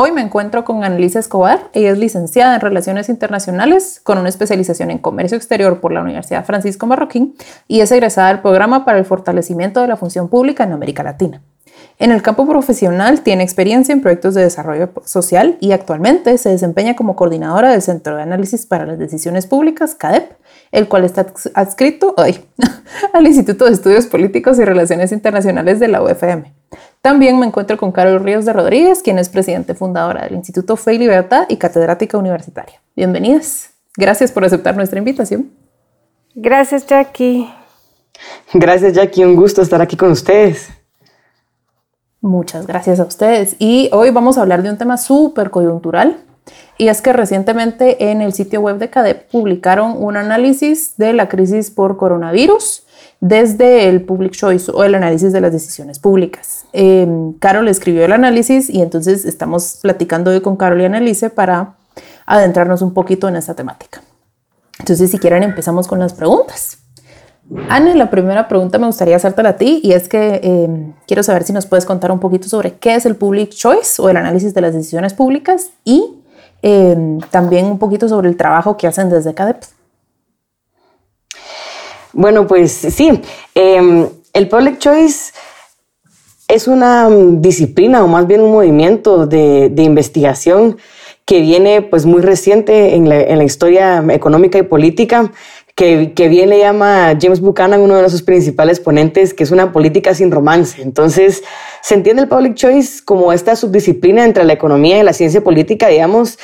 Hoy me encuentro con Annalisa Escobar. Ella es licenciada en Relaciones Internacionales con una especialización en Comercio Exterior por la Universidad Francisco Marroquín y es egresada del programa para el fortalecimiento de la función pública en América Latina. En el campo profesional tiene experiencia en proyectos de desarrollo social y actualmente se desempeña como coordinadora del Centro de Análisis para las Decisiones Públicas, CADEP, el cual está adscrito al Instituto de Estudios Políticos y Relaciones Internacionales de la UFM. También me encuentro con Carol Ríos de Rodríguez, quien es presidente fundadora del Instituto Fe y Libertad y catedrática universitaria. Bienvenidas. Gracias por aceptar nuestra invitación. Gracias, Jackie. Gracias, Jackie. Un gusto estar aquí con ustedes. Muchas gracias a ustedes. Y hoy vamos a hablar de un tema súper coyuntural y es que recientemente en el sitio web de CADEP publicaron un análisis de la crisis por coronavirus desde el Public Choice o el análisis de las decisiones públicas. Eh, Carol escribió el análisis y entonces estamos platicando hoy con Carol y Annalise para adentrarnos un poquito en esta temática. Entonces, si quieren, empezamos con las preguntas. Anne, la primera pregunta me gustaría hacértela a ti y es que eh, quiero saber si nos puedes contar un poquito sobre qué es el Public Choice o el análisis de las decisiones públicas y Em, también un poquito sobre el trabajo que hacen desde CADEP. Bueno, pues sí, em, el Public Choice es una disciplina o más bien un movimiento de, investigación que viene pues muy reciente en la, en la historia económica y política que, bien le llama James Buchanan, uno de sus principales ponentes, que es una política sin romance. Entonces, se entiende el public choice como esta subdisciplina entre la economía y la ciencia política, digamos,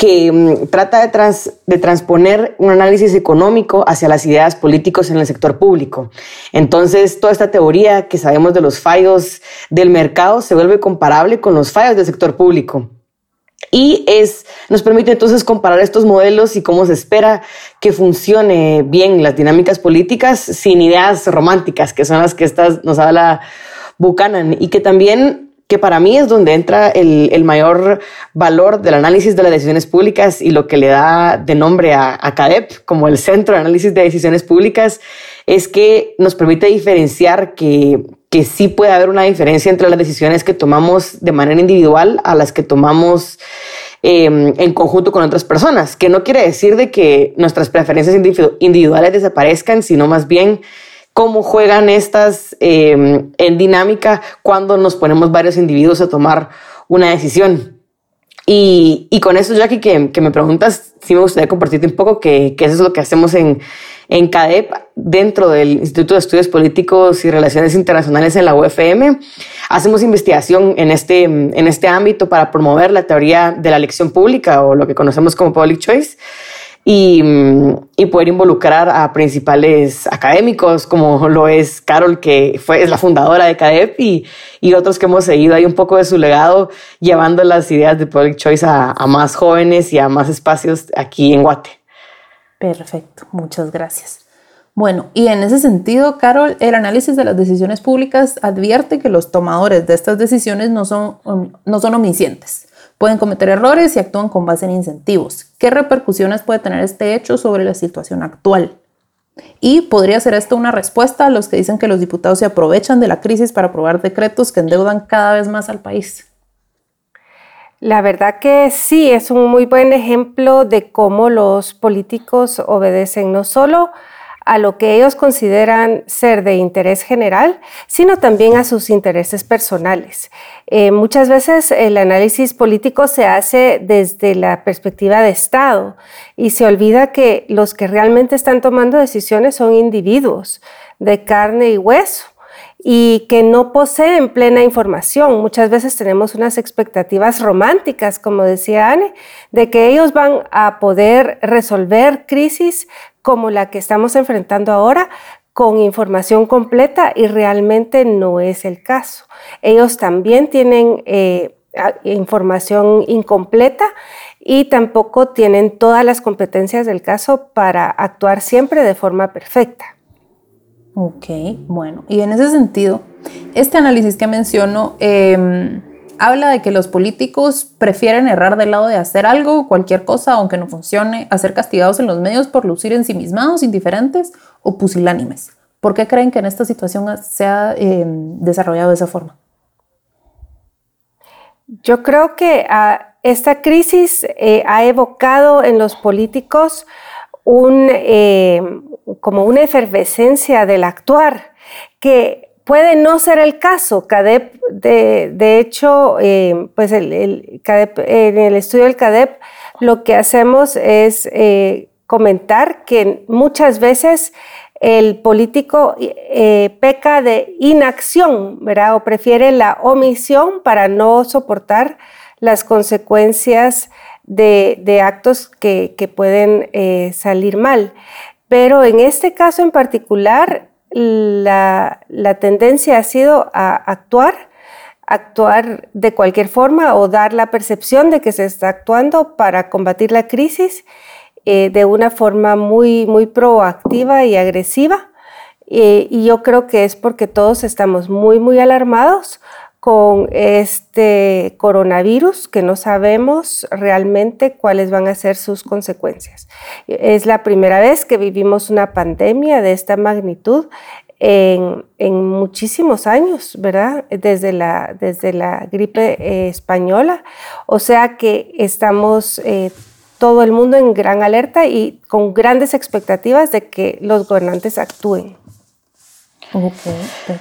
que mm, trata de, de transponer un análisis económico hacia las ideas políticos en el sector público. Entonces, toda esta teoría que sabemos de los fallos del mercado se vuelve comparable con los fallos del sector público. Y es, nos permite entonces comparar estos modelos y cómo se espera que funcione bien las dinámicas políticas sin ideas románticas, que son las que estas, nos habla Buchanan, y que también que para mí es donde entra el, mayor valor del análisis de las decisiones públicas y lo que le da de nombre a, a CADEP como el Centro de Análisis de Decisiones Públicas, es que nos permite diferenciar que, que sí puede haber una diferencia entre las decisiones que tomamos de manera individual a las que tomamos em, en conjunto con otras personas, que no quiere decir de que nuestras preferencias individuales desaparezcan, sino más bien cómo juegan estas em, en dinámica cuando nos ponemos varios individuos a tomar una decisión. Y, y con eso, Jackie, que, que me preguntas, sí me gustaría compartirte un poco que, que eso es lo que hacemos en, en CADEP, dentro del Instituto de Estudios Políticos y Relaciones Internacionales en la UFM, hacemos investigación en este, en este ámbito para promover la teoría de la elección pública o lo que conocemos como Public Choice. Y, poder involucrar a principales académicos, como lo es Carol, que fue, es la fundadora de CADEP, y, y, otros que hemos seguido ahí un poco de su legado, llevando las ideas de Public Choice a, a más jóvenes y a más espacios aquí en Guate. Perfecto, muchas gracias. Bueno, y en ese sentido, Carol, el análisis de las decisiones públicas advierte que los tomadores de estas decisiones no son, no son omniscientes. Pueden cometer errores y actúan con base en incentivos. ¿Qué repercusiones puede tener este hecho sobre la situación actual? Y podría ser esto una respuesta a los que dicen que los diputados se aprovechan de la crisis para aprobar decretos que endeudan cada vez más al país. La verdad que sí, es un muy buen ejemplo de cómo los políticos obedecen no solo a lo que ellos consideran ser de interés general, sino también a sus intereses personales. Eh, muchas veces el análisis político se hace desde la perspectiva de Estado y se olvida que los que realmente están tomando decisiones son individuos de carne y hueso y que no poseen plena información. Muchas veces tenemos unas expectativas románticas, como decía Anne, de que ellos van a poder resolver crisis como la que estamos enfrentando ahora con información completa y realmente no es el caso. Ellos también tienen eh, información incompleta y tampoco tienen todas las competencias del caso para actuar siempre de forma perfecta. Ok, bueno, y en ese sentido, este análisis que menciono em, habla de que los políticos prefieren errar del lado de hacer algo, cualquier cosa, aunque no funcione, a ser castigados en los medios por lucir ensimismados, indiferentes o pusilánimes. ¿Por qué creen que en esta situación se ha em, desarrollado de esa forma? Yo creo que ah, esta crisis eh, ha evocado en los políticos un, em, como una efervescencia del actuar que puede no ser el caso. CADEP, de, hecho, em, pues en el estudio del CADEP lo que hacemos es eh, comentar que muchas veces el político eh, peca de inacción, ¿verdad? O prefiere la omisión para no soportar las consecuencias de, actos que, pueden eh, salir mal. Pero en este caso en particular, la, tendencia ha sido a actuar, actuar de cualquier forma o dar la percepción de que se está actuando para combatir la crisis eh, de una forma muy, muy proactiva y agresiva. Eh, y yo creo que es porque todos estamos muy, muy alarmados con este coronavirus que no sabemos realmente cuáles van a ser sus consecuencias. Es la primera vez que vivimos una pandemia de esta magnitud en, muchísimos años, ¿verdad? Desde la, desde la gripe eh, española. O sea que estamos todo el mundo en gran alerta y con grandes expectativas de que los gobernantes actúen.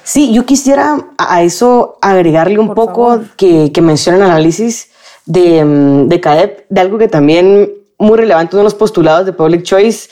Sí, yo quisiera a eso agregarle un poco que, que, menciona el análisis de, mm, de CADEP, de algo que también muy relevante, uno de los postulados de Public Choice,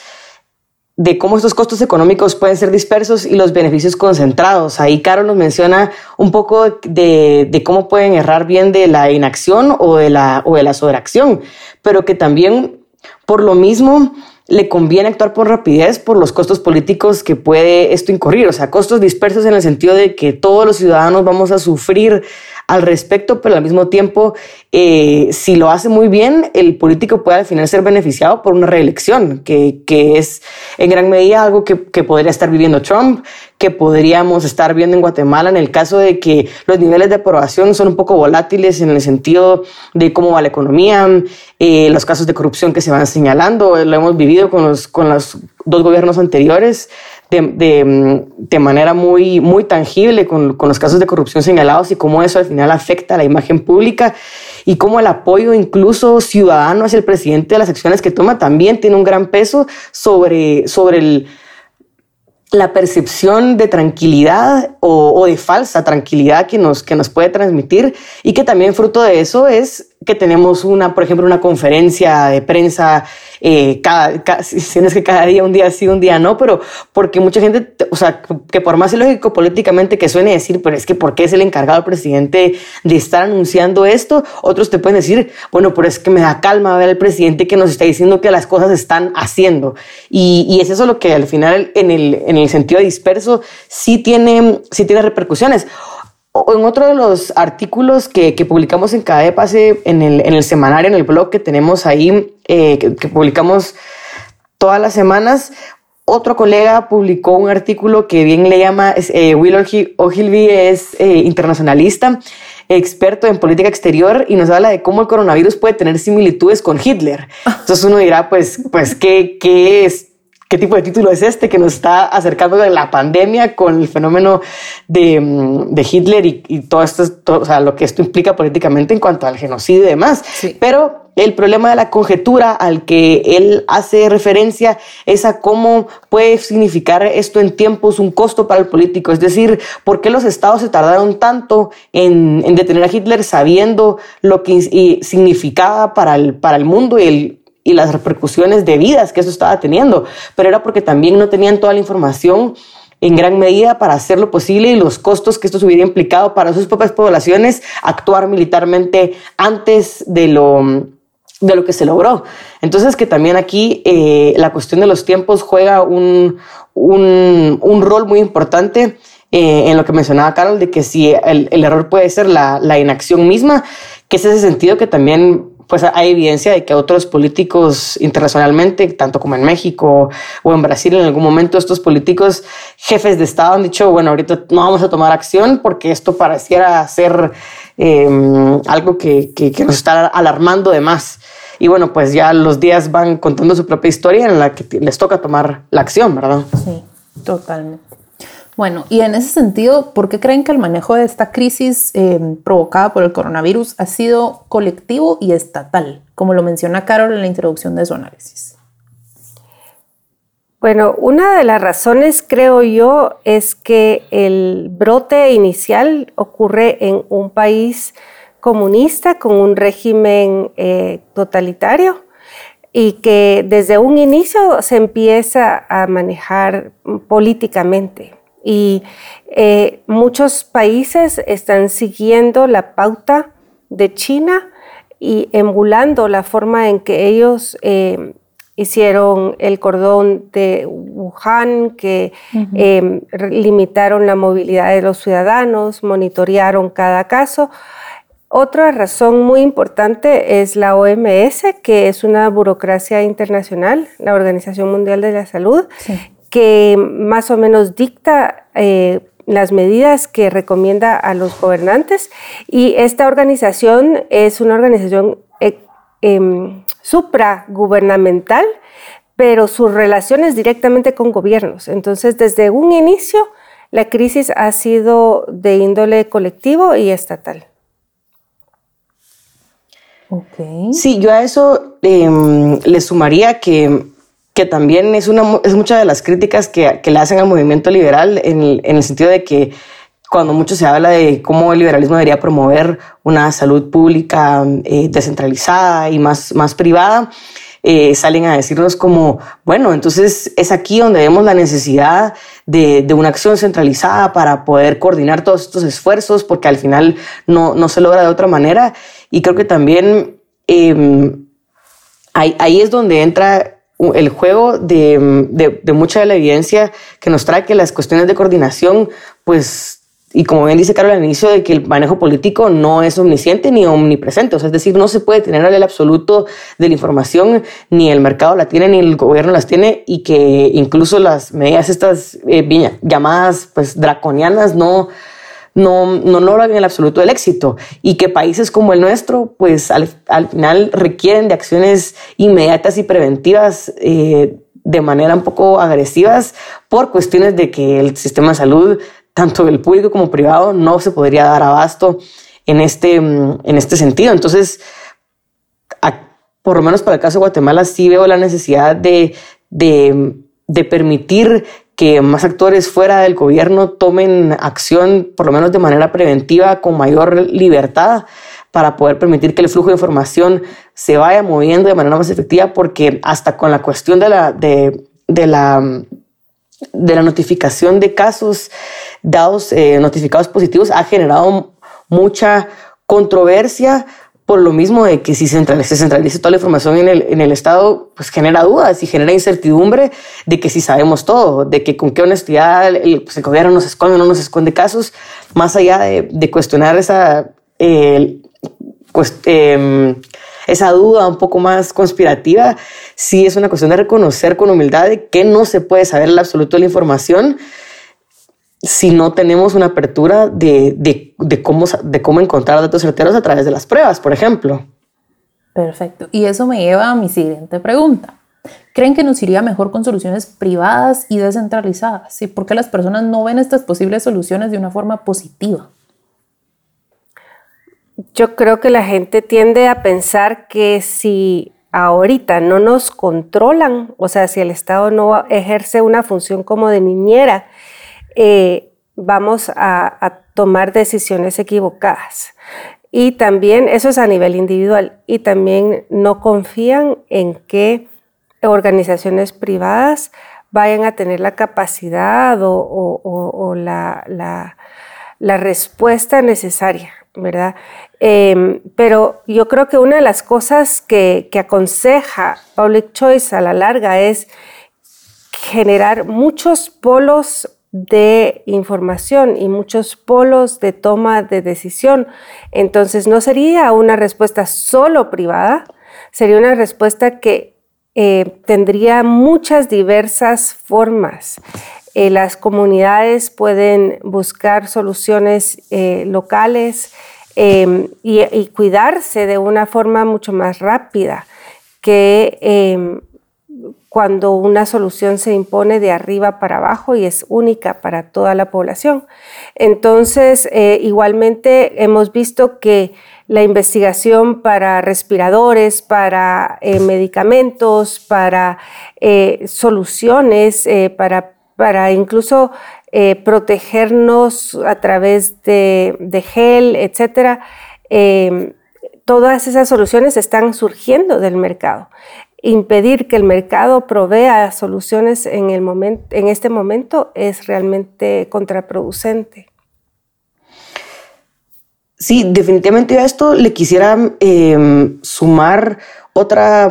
de cómo estos costos económicos pueden ser dispersos y los beneficios concentrados. Ahí Caro nos menciona un poco de, de, cómo pueden errar bien de la inacción o de la, o de la sobreacción, pero que también por lo mismo le conviene actuar con rapidez por los costos políticos que puede esto incurrir, o sea, costos dispersos en el sentido de que todos los ciudadanos vamos a sufrir al respecto, pero al mismo tiempo, eh, si lo hace muy bien, el político puede al final ser beneficiado por una reelección, que, que es en gran medida algo que, que, podría estar viviendo Trump, que podríamos estar viendo en Guatemala en el caso de que los niveles de aprobación son un poco volátiles en el sentido de cómo va la economía, eh, los casos de corrupción que se van señalando, lo hemos vivido con los, con los dos gobiernos anteriores de, mm, de, manera muy, muy tangible con, con, los casos de corrupción señalados y cómo eso al final afecta a la imagen pública y cómo el apoyo incluso ciudadano hacia el presidente de las acciones que toma también tiene un gran peso sobre, sobre el, la percepción de tranquilidad o, o, de falsa tranquilidad que nos, que nos puede transmitir y que también fruto de eso es que tenemos una, por ejemplo, una conferencia de prensa eh, cada, si no es que cada día, un día sí, un día no, pero porque mucha gente, o sea, que por más ilógico políticamente que suene decir, pero es que ¿por qué es el encargado presidente de estar anunciando esto? Otros te pueden decir, bueno, pero es que me da calma ver al presidente que nos está diciendo que las cosas están haciendo. Y, y es eso lo que al final, en el, en el sentido disperso, sí tiene, sí tiene repercusiones en otro de los artículos que, publicamos en en el, en el, semanario, en el blog que tenemos ahí, eh, que, publicamos todas las semanas, otro colega publicó un artículo que bien le llama, eh, Will Ogilvy es eh, internacionalista, experto en política exterior y nos habla de cómo el coronavirus puede tener similitudes con Hitler. Entonces uno dirá, pues, pues ¿qué, qué es? ¿Qué tipo de título es este que nos está acercando de la pandemia con el fenómeno de, mm, de Hitler y, todo esto, todo, o sea, lo que esto implica políticamente en cuanto al genocidio y demás? Pero el problema de la conjetura al que él hace referencia es a cómo puede significar esto en tiempos un costo para el político. Es decir, ¿por qué los estados se tardaron tanto en, en detener a Hitler sabiendo lo que significaba para el, para el mundo y el y las repercusiones debidas que eso estaba teniendo, pero era porque también no tenían toda la información en gran medida para hacer lo posible y los costos que esto hubiera implicado para sus propias poblaciones actuar militarmente antes de lo, de lo que se logró. Entonces que también aquí eh, la cuestión de los tiempos juega un, un, un rol muy importante eh, en lo que mencionaba Carol, de que si el, el error puede ser la, la, inacción misma, que es ese sentido que también pues hay evidencia de que otros políticos internacionalmente, tanto como en México o en Brasil, en algún momento estos políticos jefes de Estado han dicho, bueno, ahorita no vamos a tomar acción porque esto pareciera ser em, algo que, que, que nos está alarmando de más. Y bueno, pues ya los días van contando su propia historia en la que les toca tomar la acción, ¿verdad? Sí, totalmente. Bueno, y en ese sentido, ¿por qué creen que el manejo de esta crisis eh, provocada por el coronavirus ha sido colectivo y estatal, como lo menciona Carol en la introducción de su análisis? Bueno, una de las razones, creo yo, es que el brote inicial ocurre en un país comunista con un régimen eh, totalitario y que desde un inicio se empieza a manejar políticamente y eh, muchos países están siguiendo la pauta de China y emulando la forma en que ellos eh, hicieron el cordón de Wuhan, que eh, limitaron la movilidad de los ciudadanos, monitorearon cada caso. Otra razón muy importante es la OMS, que es una burocracia internacional, la Organización Mundial de la Salud, que más o menos dicta eh, las medidas que recomienda a los gobernantes y esta organización es una organización eh, em, supragubernamental, pero sus relaciones directamente con gobiernos. Entonces, desde un inicio, la crisis ha sido de índole colectivo y estatal. Okay. Sí, yo a eso em, le sumaría que que también es, una, es muchas de las críticas que, que, le hacen al movimiento liberal en el, en el sentido de que cuando mucho se habla de cómo el liberalismo debería promover una salud pública eh, descentralizada y más, más privada, eh, salen a decirnos como, bueno, entonces es aquí donde vemos la necesidad de, de, una acción centralizada para poder coordinar todos estos esfuerzos, porque al final no, no se logra de otra manera. Y creo que también eh, ahí, ahí es donde entra el juego de, de, mucha de la evidencia que nos trae que las cuestiones de coordinación, pues, y como bien dice Carlos al inicio, de que el manejo político no es omnisciente ni omnipresente, o sea, es decir, no se puede tener el absoluto de la información, ni el mercado la tiene, ni el gobierno las tiene, y que incluso las medidas estas eh, llamadas, pues, draconianas no no, no logran el absoluto el éxito y que países como el nuestro, pues al, final requieren de acciones inmediatas y preventivas eh, de manera un poco agresivas por cuestiones de que el sistema de salud, tanto el público como privado, no se podría dar abasto en este, en este sentido. Entonces, por lo menos para el caso de Guatemala, sí veo la necesidad de, de, de permitir que más actores fuera del gobierno tomen acción, por lo menos de manera preventiva, con mayor libertad para poder permitir que el flujo de información se vaya moviendo de manera más efectiva, porque hasta con la cuestión de la, de, la, de la notificación de casos dados, eh, notificados positivos, ha generado mucha controversia por lo mismo de que si se centraliza, toda la información en el, en el, Estado, pues genera dudas y genera incertidumbre de que si sabemos todo, de que con qué honestidad el, pues el gobierno nos esconde o no nos esconde casos, más allá de, de cuestionar esa, pues, em, esa duda un poco más conspirativa, sí es una cuestión de reconocer con humildad de que no se puede saber el absoluto de la información si no tenemos una apertura de, de, cómo, de cómo encontrar datos certeros a través de las pruebas, por ejemplo. Perfecto. Y eso me lleva a mi siguiente pregunta. ¿Creen que nos iría mejor con soluciones privadas y descentralizadas? ¿Y por qué las personas no ven estas posibles soluciones de una forma positiva? Yo creo que la gente tiende a pensar que si ahorita no nos controlan, o sea, si el Estado no ejerce una función como de niñera, eh, vamos a, tomar decisiones equivocadas. Y también, eso es a nivel individual, y también no confían en que organizaciones privadas vayan a tener la capacidad o, la, respuesta necesaria, ¿verdad? Em, pero yo creo que una de las cosas que, que aconseja Public Choice a la larga es generar muchos polos de información y muchos polos de toma de decisión. Entonces no sería una respuesta solo privada, sería una respuesta que eh, tendría muchas diversas formas. Eh, las comunidades pueden buscar soluciones eh, locales em, y, y, cuidarse de una forma mucho más rápida que em, cuando una solución se impone de arriba para abajo y es única para toda la población. Entonces, igualmente hemos visto que la investigación para respiradores, para eh, medicamentos, para eh, soluciones, eh, para, para, incluso protegernos a través de, de gel, etc. todas esas soluciones están surgiendo del mercado. Impedir que el mercado provea soluciones en, el momento, en este momento es realmente contraproducente. Sí, definitivamente a esto le quisiera em, sumar otra,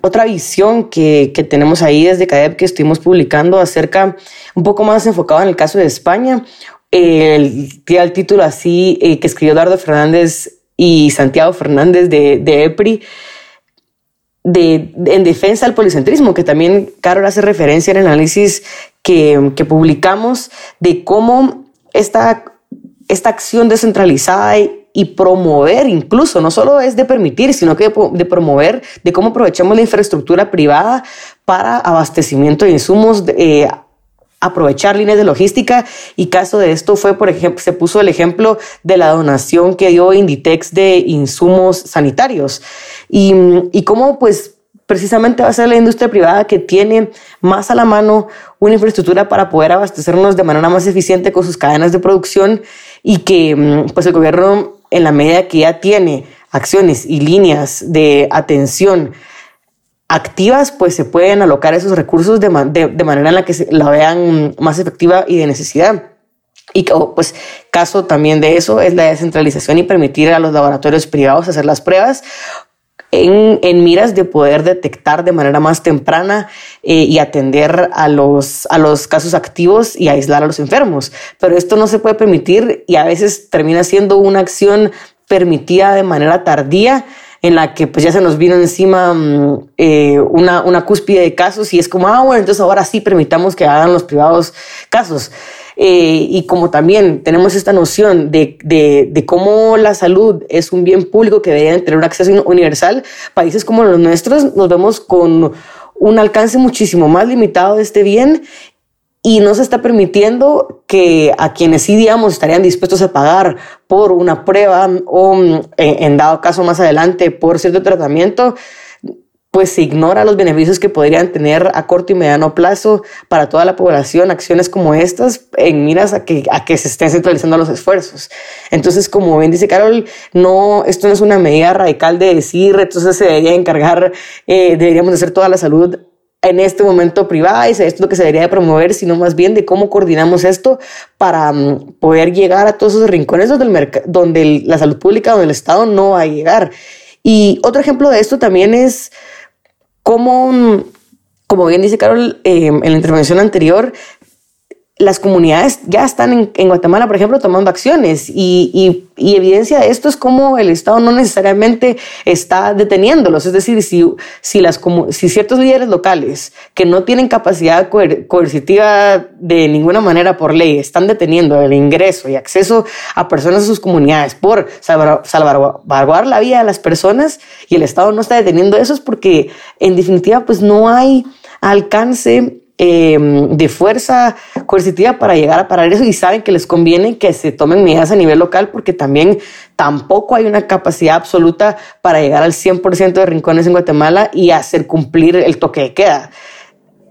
otra visión que, que, tenemos ahí desde CADEP que estuvimos publicando acerca, un poco más enfocado en el caso de España. El, título así eh, que escribió Eduardo Fernández y Santiago Fernández de, de EPRI, de, en defensa del policentrismo, que también Carol hace referencia en el análisis que, que publicamos de cómo esta esta acción descentralizada y, promover incluso, no solo es de permitir, sino que de, promover, de cómo aprovechamos la infraestructura privada para abastecimiento de insumos, eh, aprovechar líneas de logística. Y caso de esto fue, por ejemplo, se puso el ejemplo de la donación que dio Inditex de insumos sanitarios. Y, y cómo pues precisamente va a ser la industria privada que tiene más a la mano una infraestructura para poder abastecernos de manera más eficiente con sus cadenas de producción y que pues el gobierno en la medida que ya tiene acciones y líneas de atención activas, pues se pueden alocar esos recursos de, manera en la que la vean más efectiva y de necesidad. Y pues caso también de eso es la descentralización y permitir a los laboratorios privados hacer las pruebas en, miras de poder detectar de manera más temprana eh, y atender a los, a los casos activos y aislar a los enfermos. Pero esto no se puede permitir y a veces termina siendo una acción permitida de manera tardía en la que pues ya se nos vino encima mm, eh, una, una cúspide de casos y es como, ah, bueno, entonces ahora sí permitamos que hagan los privados casos. Eh, y como también tenemos esta noción de, de, cómo la salud es un bien público que debe tener un acceso universal, países como los nuestros nos vemos con un alcance muchísimo más limitado de este bien y no se está permitiendo que a quienes sí, digamos, estarían dispuestos a pagar por una prueba o en dado caso más adelante por cierto tratamiento, pues se ignora los beneficios que podrían tener a corto y mediano plazo para toda la población acciones como estas en miras a que, a que se estén centralizando los esfuerzos. Entonces, como bien dice Carol, no, esto no es una medida radical de decir, entonces se debería encargar, eh, deberíamos hacer toda la salud en este momento privada y esto es lo que se debería de promover, sino más bien de cómo coordinamos esto para mm, poder llegar a todos esos rincones donde, el donde la salud pública, donde el Estado no va a llegar. Y otro ejemplo de esto también es como, como bien dice Carol eh, en la intervención anterior, las comunidades ya están en, Guatemala, por ejemplo, tomando acciones y, evidencia de esto es como el Estado no necesariamente está deteniéndolos. Es decir, si, si, si ciertos líderes locales que no tienen capacidad coercitiva de ninguna manera por ley están deteniendo el ingreso y acceso a personas a sus comunidades por salvaguardar la vida de las personas y el Estado no está deteniendo eso es porque en definitiva pues no hay alcance Em, de fuerza coercitiva para llegar a parar eso y saben que les conviene que se tomen medidas a nivel local porque también tampoco hay una capacidad absoluta para llegar al 100% de rincones en Guatemala y hacer cumplir el toque de queda.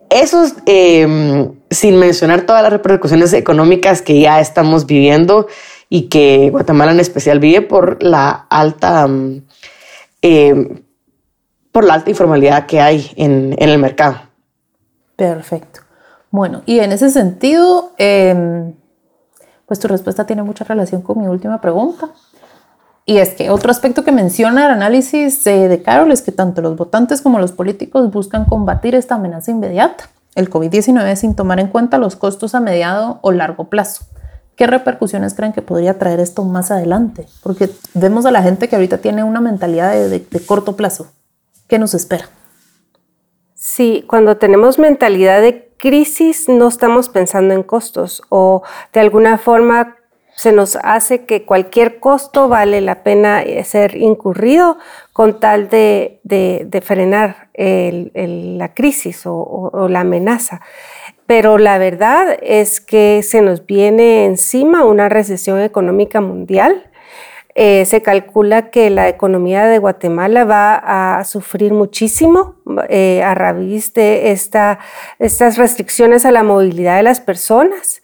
Eso em, sin mencionar todas las repercusiones económicas que ya estamos viviendo y que Guatemala en especial vive por la alta, em, por la alta informalidad que hay en el mercado. Perfecto. Bueno, y en ese sentido, em, pues tu respuesta tiene mucha relación con mi última pregunta. Y es que otro aspecto que menciona el análisis de Carol es que tanto los votantes como los políticos buscan combatir esta amenaza inmediata. el COVID-19 sin tomar en cuenta los costos a mediado o largo plazo. ¿Qué repercusiones creen que podría traer esto más adelante? Porque vemos a la gente que ahorita tiene una mentalidad de, corto plazo. ¿Qué nos espera? Sí, cuando tenemos mentalidad de crisis no estamos pensando en costos o de alguna forma se nos hace que cualquier costo vale la pena eh, ser incurrido con tal de, frenar la crisis o, la amenaza. Pero la verdad es que se nos viene encima una recesión económica mundial. Eh, se calcula que la economía de Guatemala va a sufrir muchísimo eh, a raíz de esta, estas restricciones a la movilidad de las personas.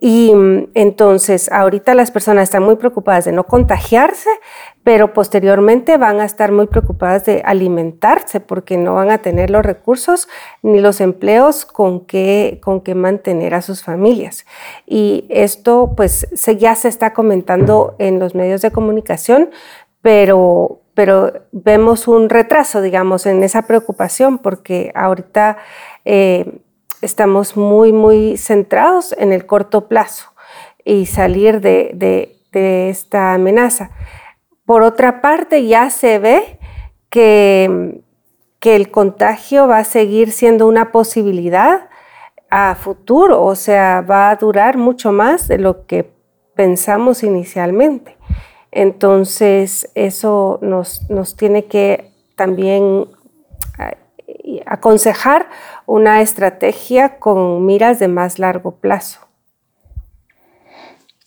Y mm, entonces ahorita las personas están muy preocupadas de no contagiarse, pero posteriormente van a estar muy preocupadas de alimentarse porque no van a tener los recursos ni los empleos con que, con que mantener a sus familias. Y esto pues ya se está comentando en los medios de comunicación, pero, pero vemos un retraso, digamos, en esa preocupación porque ahorita... Eh, estamos muy, muy centrados en el corto plazo y salir de, esta amenaza. Por otra parte, ya se ve que, que el contagio va a seguir siendo una posibilidad a futuro, o sea, va a durar mucho más de lo que pensamos inicialmente. Entonces, eso nos, nos tiene que también aconsejar una estrategia con miras de más largo plazo.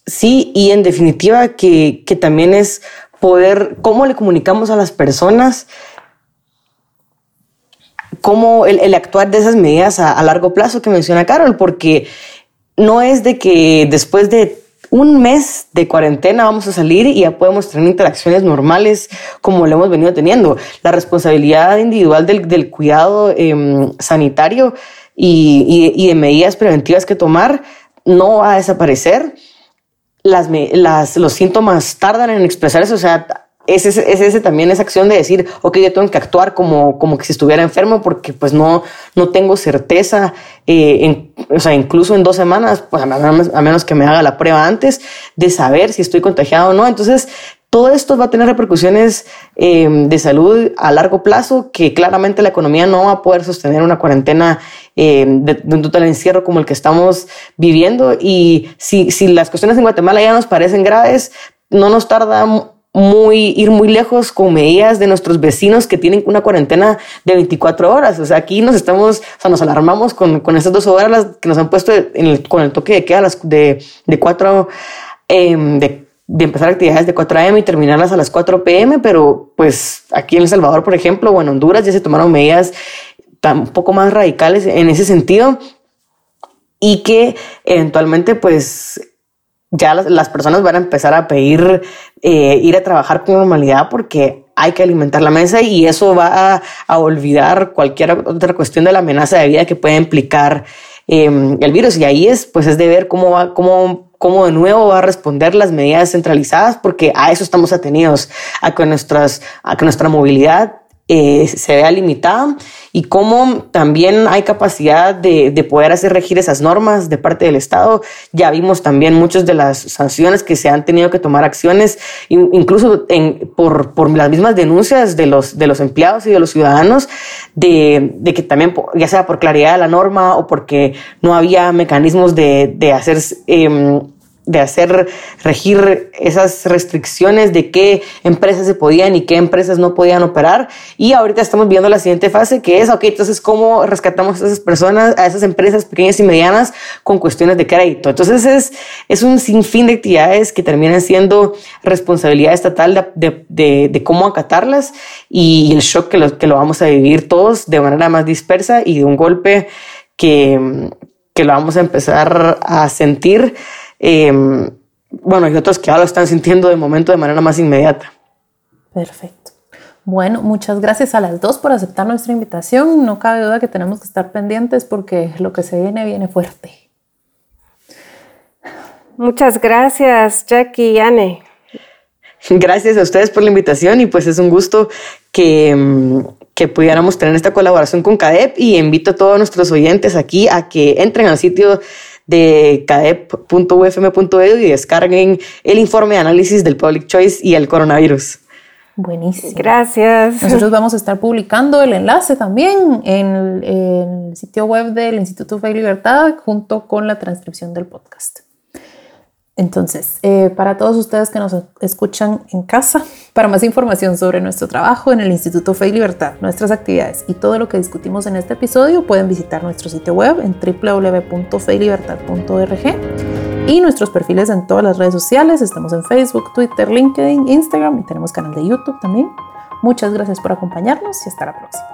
Sí, y en definitiva que, también es poder, cómo le comunicamos a las personas, cómo el, actuar de esas medidas a, a, largo plazo que menciona Carol, porque no es de que después de un mes de cuarentena vamos a salir y ya podemos tener interacciones normales como lo hemos venido teniendo. La responsabilidad individual del, cuidado em, sanitario y, de medidas preventivas que tomar no va a desaparecer. Las, las, los síntomas tardan en expresarse, o sea, es ese, también esa acción de decir, ok, yo tengo que actuar como, como que si estuviera enfermo porque pues no, no tengo certeza, eh, o sea, incluso en dos semanas, pues a menos, que me haga la prueba antes, de saber si estoy contagiado o no. Entonces, todo esto va a tener repercusiones eh, de salud a largo plazo que claramente la economía no va a poder sostener una cuarentena eh, de, un total encierro como el que estamos viviendo. Y si, si las cuestiones en Guatemala ya nos parecen graves, no nos tarda muy, ir muy lejos con medidas de nuestros vecinos que tienen una cuarentena de 24 horas. O sea, aquí nos estamos, o sea, nos alarmamos con, con estas dos horas que nos han puesto con el toque de queda las de, de 4, em, de, de, empezar actividades de 4 a.m. y terminarlas a las 4 p.m. Pero pues aquí en El Salvador, por ejemplo, o en Honduras ya se tomaron medidas un poco más radicales en ese sentido y que eventualmente pues ya las, personas van a empezar a pedir eh, ir a trabajar con normalidad porque hay que alimentar la mesa y eso va a, olvidar cualquier otra cuestión de la amenaza de vida que puede implicar em, el virus. Y ahí es, pues, es de ver cómo va, cómo, cómo de nuevo va a responder las medidas centralizadas, porque a eso estamos atenidos, a que, nuestras, a que nuestra movilidad eh, se vea limitada y cómo también hay capacidad de, poder hacer regir esas normas de parte del Estado. Ya vimos también muchas de las sanciones que se han tenido que tomar acciones, incluso por, por las mismas denuncias de los, de los empleados y de los ciudadanos, de, que también, ya sea por claridad de la norma o porque no había mecanismos de, de hacer... Eh, de hacer regir esas restricciones de qué empresas se podían y qué empresas no podían operar. Y ahorita estamos viendo la siguiente fase que es, ok, entonces cómo rescatamos a esas personas, a esas empresas pequeñas y medianas con cuestiones de crédito. Entonces es, es un sinfín de actividades que terminan siendo responsabilidad estatal de, de, de, cómo acatarlas y el shock que lo, que lo vamos a vivir todos de manera más dispersa y de un golpe que, que lo vamos a empezar a sentir Em, bueno, y otros que ahora lo están sintiendo de momento de manera más inmediata. Perfecto. Bueno, muchas gracias a las dos por aceptar nuestra invitación. No cabe duda que tenemos que estar pendientes porque lo que se viene viene fuerte. Muchas gracias, Jackie y Anne. Gracias a ustedes por la invitación y pues es un gusto que, em, que pudiéramos tener esta colaboración con CADEP y invito a todos nuestros oyentes aquí a que entren al sitio de cadep.ufm.edu y descarguen el informe de análisis del Public Choice y el coronavirus. Buenísimo. Gracias. Nosotros vamos a estar publicando el enlace también en el, sitio web del Instituto Fe y Libertad junto con la transcripción del podcast. Entonces, eh, para todos ustedes que nos escuchan en casa, para más información sobre nuestro trabajo en el Instituto Fe y Libertad, nuestras actividades y todo lo que discutimos en este episodio, pueden visitar nuestro sitio web en www.feylibertad.org y nuestros perfiles en todas las redes sociales. Estamos en Facebook, Twitter, LinkedIn, Instagram y tenemos canal de YouTube también. Muchas gracias por acompañarnos y hasta la próxima.